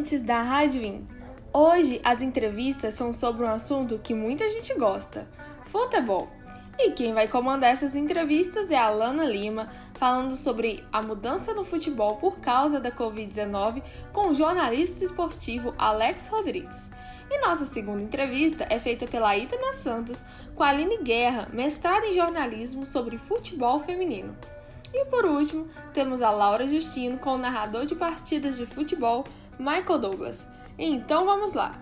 ouvintes da Rádio In. Hoje as entrevistas são sobre um assunto que muita gente gosta: futebol. E quem vai comandar essas entrevistas é a Lana Lima, falando sobre a mudança no futebol por causa da Covid-19 com o jornalista esportivo Alex Rodrigues. E nossa segunda entrevista é feita pela Itana Santos com a Aline Guerra, mestrada em jornalismo sobre futebol feminino. E por último, temos a Laura Justino com o narrador de partidas de futebol, Michael Douglas. Então vamos lá!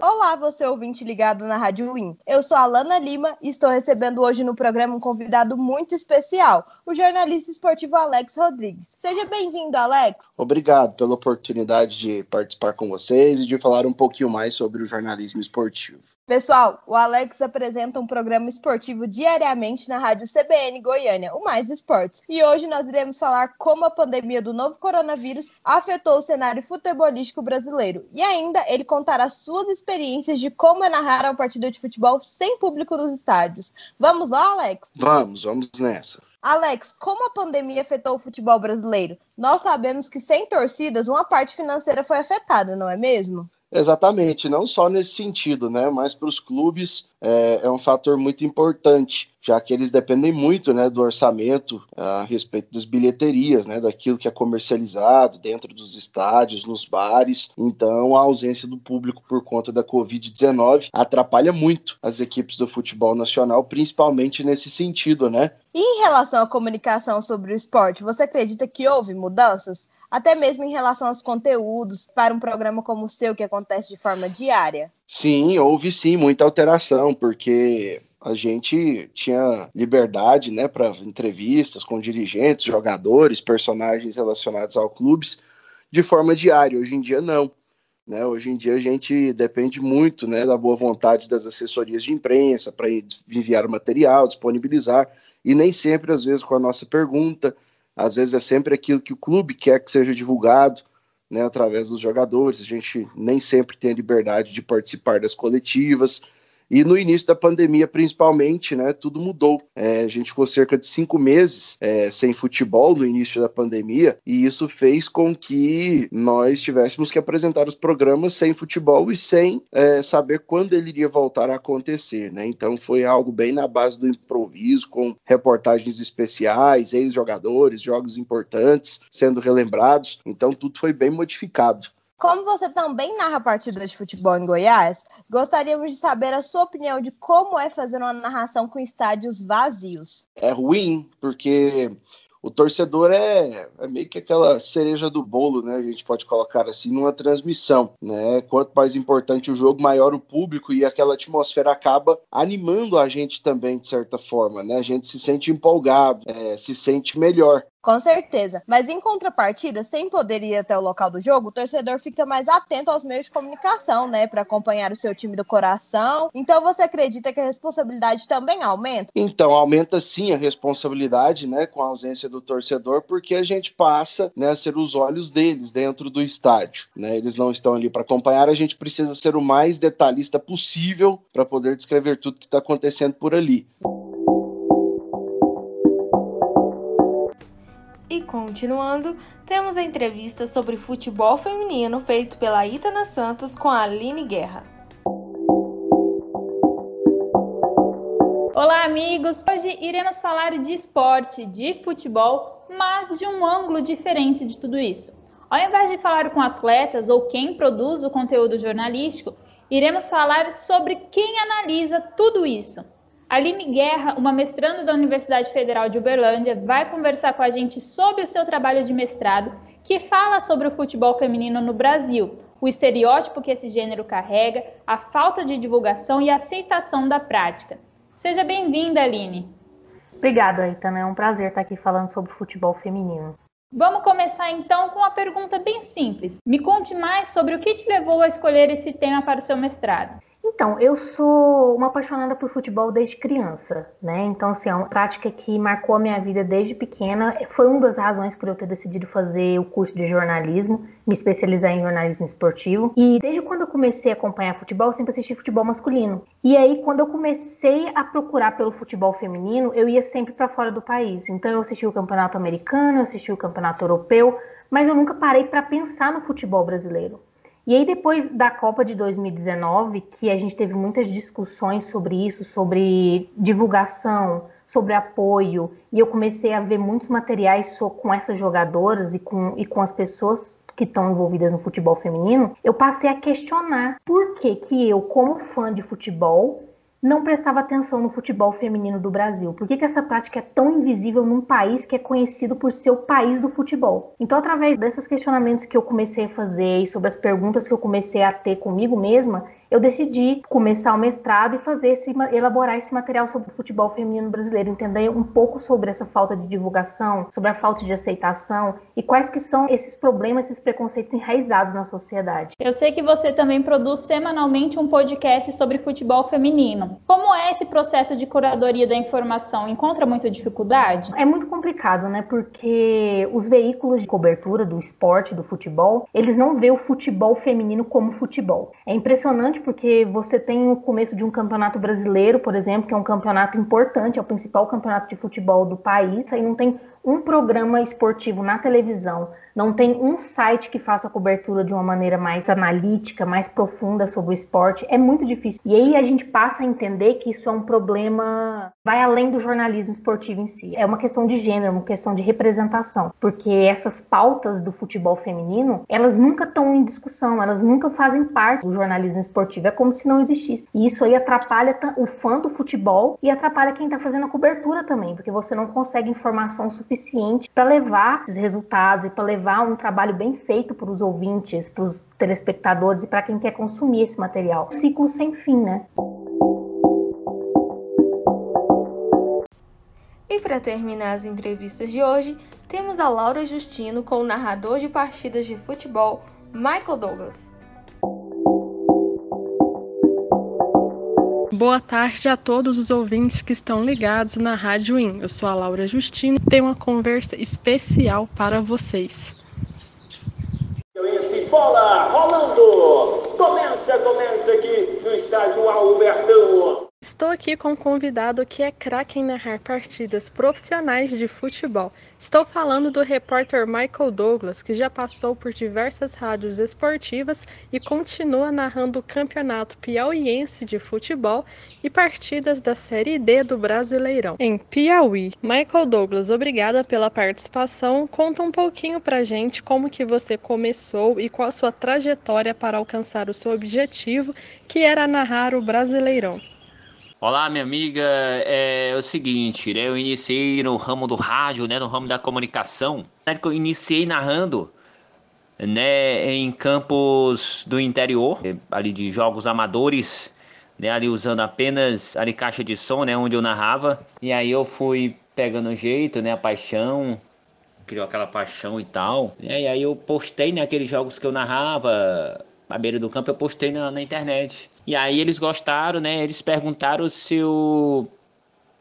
Olá, você ouvinte ligado na Rádio Win. Eu sou a Lana Lima e estou recebendo hoje no programa um convidado muito especial, o jornalista esportivo Alex Rodrigues. Seja bem-vindo, Alex. Obrigado pela oportunidade de participar com vocês e de falar um pouquinho mais sobre o jornalismo esportivo. Pessoal, o Alex apresenta um programa esportivo diariamente na Rádio CBN Goiânia, o Mais Esportes. E hoje nós iremos falar como a pandemia do novo coronavírus afetou o cenário futebolístico brasileiro. E ainda ele contará suas experiências de como é narrar uma partida de futebol sem público nos estádios. Vamos lá, Alex? Vamos, vamos nessa. Alex, como a pandemia afetou o futebol brasileiro? Nós sabemos que sem torcidas, uma parte financeira foi afetada, não é mesmo? Exatamente, não só nesse sentido, né? Mas para os clubes é, é, um fator muito importante, já que eles dependem muito né, do orçamento a respeito das bilheterias, né? Daquilo que é comercializado dentro dos estádios, nos bares. Então, a ausência do público por conta da Covid-19 atrapalha muito as equipes do futebol nacional, principalmente nesse sentido, né? E em relação à comunicação sobre o esporte, você acredita que houve mudanças? Até mesmo em relação aos conteúdos para um programa como o seu, que acontece de forma diária? Sim, houve sim muita alteração, porque a gente tinha liberdade né, para entrevistas com dirigentes, jogadores, personagens relacionados ao clubes de forma diária. Hoje em dia, não. Né? Hoje em dia, a gente depende muito né, da boa vontade das assessorias de imprensa para enviar o material, disponibilizar, e nem sempre, às vezes, com a nossa pergunta às vezes é sempre aquilo que o clube quer que seja divulgado, né, através dos jogadores. A gente nem sempre tem a liberdade de participar das coletivas. E no início da pandemia, principalmente, né, tudo mudou. É, a gente ficou cerca de cinco meses é, sem futebol no início da pandemia, e isso fez com que nós tivéssemos que apresentar os programas sem futebol e sem é, saber quando ele iria voltar a acontecer. Né? Então foi algo bem na base do improviso, com reportagens especiais, ex-jogadores, jogos importantes sendo relembrados. Então tudo foi bem modificado. Como você também narra partidas de futebol em Goiás, gostaríamos de saber a sua opinião de como é fazer uma narração com estádios vazios. É ruim, porque o torcedor é, é, meio que aquela cereja do bolo, né? A gente pode colocar assim numa transmissão, né? Quanto mais importante o jogo, maior o público e aquela atmosfera acaba animando a gente também de certa forma, né? A gente se sente empolgado, é, se sente melhor. Com certeza. Mas em contrapartida, sem poder ir até o local do jogo, o torcedor fica mais atento aos meios de comunicação, né, para acompanhar o seu time do coração. Então você acredita que a responsabilidade também aumenta? Então, aumenta sim a responsabilidade, né, com a ausência do torcedor, porque a gente passa, né, a ser os olhos deles dentro do estádio, né? Eles não estão ali para acompanhar, a gente precisa ser o mais detalhista possível para poder descrever tudo que está acontecendo por ali. Continuando, temos a entrevista sobre futebol feminino feito pela Itana Santos com a Aline Guerra. Olá, amigos! Hoje iremos falar de esporte, de futebol, mas de um ângulo diferente de tudo isso. Ao invés de falar com atletas ou quem produz o conteúdo jornalístico, iremos falar sobre quem analisa tudo isso. Aline Guerra, uma mestranda da Universidade Federal de Uberlândia, vai conversar com a gente sobre o seu trabalho de mestrado, que fala sobre o futebol feminino no Brasil, o estereótipo que esse gênero carrega, a falta de divulgação e aceitação da prática. Seja bem-vinda, Aline. Obrigada, Aitana. É um prazer estar aqui falando sobre futebol feminino. Vamos começar então com uma pergunta bem simples. Me conte mais sobre o que te levou a escolher esse tema para o seu mestrado. Então, eu sou uma apaixonada por futebol desde criança, né? Então, assim, é uma prática que marcou a minha vida desde pequena. Foi uma das razões por eu ter decidido fazer o curso de jornalismo, me especializar em jornalismo esportivo. E desde quando eu comecei a acompanhar futebol, eu sempre assisti futebol masculino. E aí, quando eu comecei a procurar pelo futebol feminino, eu ia sempre para fora do país. Então, eu assisti o campeonato americano, eu assisti o campeonato europeu, mas eu nunca parei para pensar no futebol brasileiro. E aí, depois da Copa de 2019, que a gente teve muitas discussões sobre isso, sobre divulgação, sobre apoio, e eu comecei a ver muitos materiais com essas jogadoras e com, e com as pessoas que estão envolvidas no futebol feminino, eu passei a questionar por que, que eu, como fã de futebol, não prestava atenção no futebol feminino do Brasil? Por que, que essa prática é tão invisível num país que é conhecido por ser o país do futebol? Então, através desses questionamentos que eu comecei a fazer e sobre as perguntas que eu comecei a ter comigo mesma, eu decidi começar o mestrado e fazer esse, elaborar esse material sobre o futebol feminino brasileiro, entender um pouco sobre essa falta de divulgação, sobre a falta de aceitação e quais que são esses problemas, esses preconceitos enraizados na sociedade. Eu sei que você também produz semanalmente um podcast sobre futebol feminino. Como é esse processo de curadoria da informação? Encontra muita dificuldade? É muito complicado, né? Porque os veículos de cobertura do esporte, do futebol, eles não vê o futebol feminino como futebol. É impressionante porque você tem o começo de um campeonato brasileiro, por exemplo, que é um campeonato importante, é o principal campeonato de futebol do país, aí não tem um programa esportivo na televisão, não tem um site que faça cobertura de uma maneira mais analítica, mais profunda sobre o esporte, é muito difícil. E aí a gente passa a entender que isso é um problema, vai além do jornalismo esportivo em si. É uma questão de gênero, uma questão de representação, porque essas pautas do futebol feminino, elas nunca estão em discussão, elas nunca fazem parte do jornalismo esportivo, é como se não existisse. E isso aí atrapalha o fã do futebol e atrapalha quem está fazendo a cobertura também, porque você não consegue informação suficiente para levar esses resultados e para levar um trabalho bem feito para os ouvintes, para os telespectadores e para quem quer consumir esse material. Ciclo sem fim, né? E para terminar as entrevistas de hoje, temos a Laura Justino com o narrador de partidas de futebol, Michael Douglas. Boa tarde a todos os ouvintes que estão ligados na Rádio IN. Eu sou a Laura Justino tenho uma conversa especial para vocês. Esse bola rolando! Começa, começa aqui no estádio Albertão. Estou aqui com um convidado que é craque em narrar partidas profissionais de futebol. Estou falando do repórter Michael Douglas, que já passou por diversas rádios esportivas e continua narrando o campeonato piauiense de futebol e partidas da Série D do Brasileirão. Em Piauí, Michael Douglas, obrigada pela participação. Conta um pouquinho pra gente como que você começou e qual a sua trajetória para alcançar o seu objetivo, que era narrar o Brasileirão. Olá, minha amiga. É, o seguinte, né? Eu iniciei no ramo do rádio, né? No ramo da comunicação. Eu iniciei narrando, né? Em campos do interior, ali de jogos amadores, né? Ali usando apenas ali caixa de som, né? Onde eu narrava. E aí eu fui pegando jeito, né? A paixão, criou aquela paixão e tal. E aí eu postei naqueles né, jogos que eu narrava à beira do campo, eu postei na, na internet. E aí eles gostaram, né? Eles perguntaram se eu,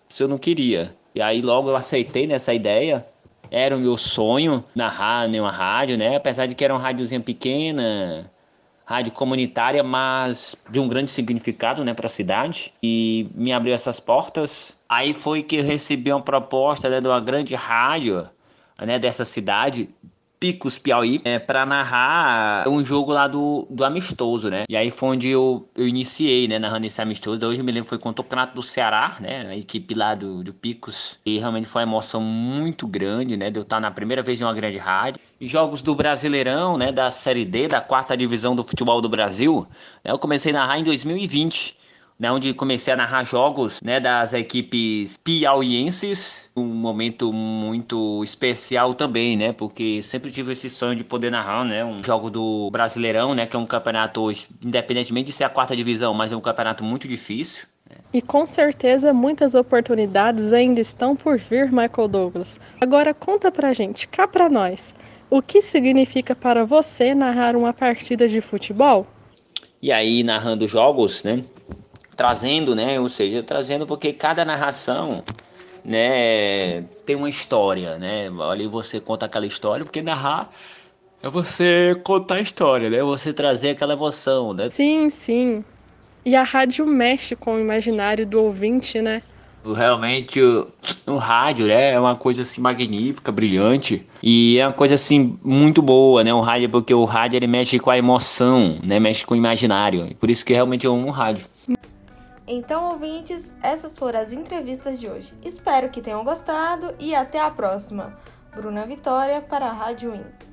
se eu não queria. E aí logo eu aceitei nessa ideia. Era o meu sonho narrar em uma rádio, né? Apesar de que era uma rádiozinha pequena, rádio comunitária, mas de um grande significado, né, para a cidade. E me abriu essas portas. Aí foi que eu recebi uma proposta né, de uma grande rádio, né, dessa cidade, Picos, Piauí, é, para narrar um jogo lá do, do amistoso, né? E aí foi onde eu, eu iniciei, né, narrando esse amistoso. Hoje eu me lembro foi contra o campeonato do Ceará, né? A equipe lá do, do Picos. E realmente foi uma emoção muito grande, né? De eu estar na primeira vez em uma grande rádio. Jogos do Brasileirão, né? Da Série D, da quarta divisão do futebol do Brasil. Né, eu comecei a narrar em 2020 né, onde comecei a narrar jogos né, das equipes piauienses, um momento muito especial também, né, porque sempre tive esse sonho de poder narrar né, um jogo do Brasileirão, né, que é um campeonato, independentemente de ser a quarta divisão, mas é um campeonato muito difícil. Né. E com certeza muitas oportunidades ainda estão por vir, Michael Douglas. Agora conta pra gente, cá pra nós, o que significa para você narrar uma partida de futebol? E aí, narrando jogos, né? Trazendo, né? Ou seja, trazendo porque cada narração, né, tem uma história, né? Ali você conta aquela história, porque narrar é você contar a história, né? Você trazer aquela emoção, né? Sim, sim. E a rádio mexe com o imaginário do ouvinte, né? Realmente o, o, rádio né, é uma coisa assim magnífica, brilhante e é uma coisa assim muito boa, né? O rádio porque o rádio ele mexe com a emoção, né? Mexe com o imaginário. Por isso que realmente eu amo o rádio. Então, ouvintes, essas foram as entrevistas de hoje. Espero que tenham gostado e até a próxima. Bruna Vitória para a Rádio In.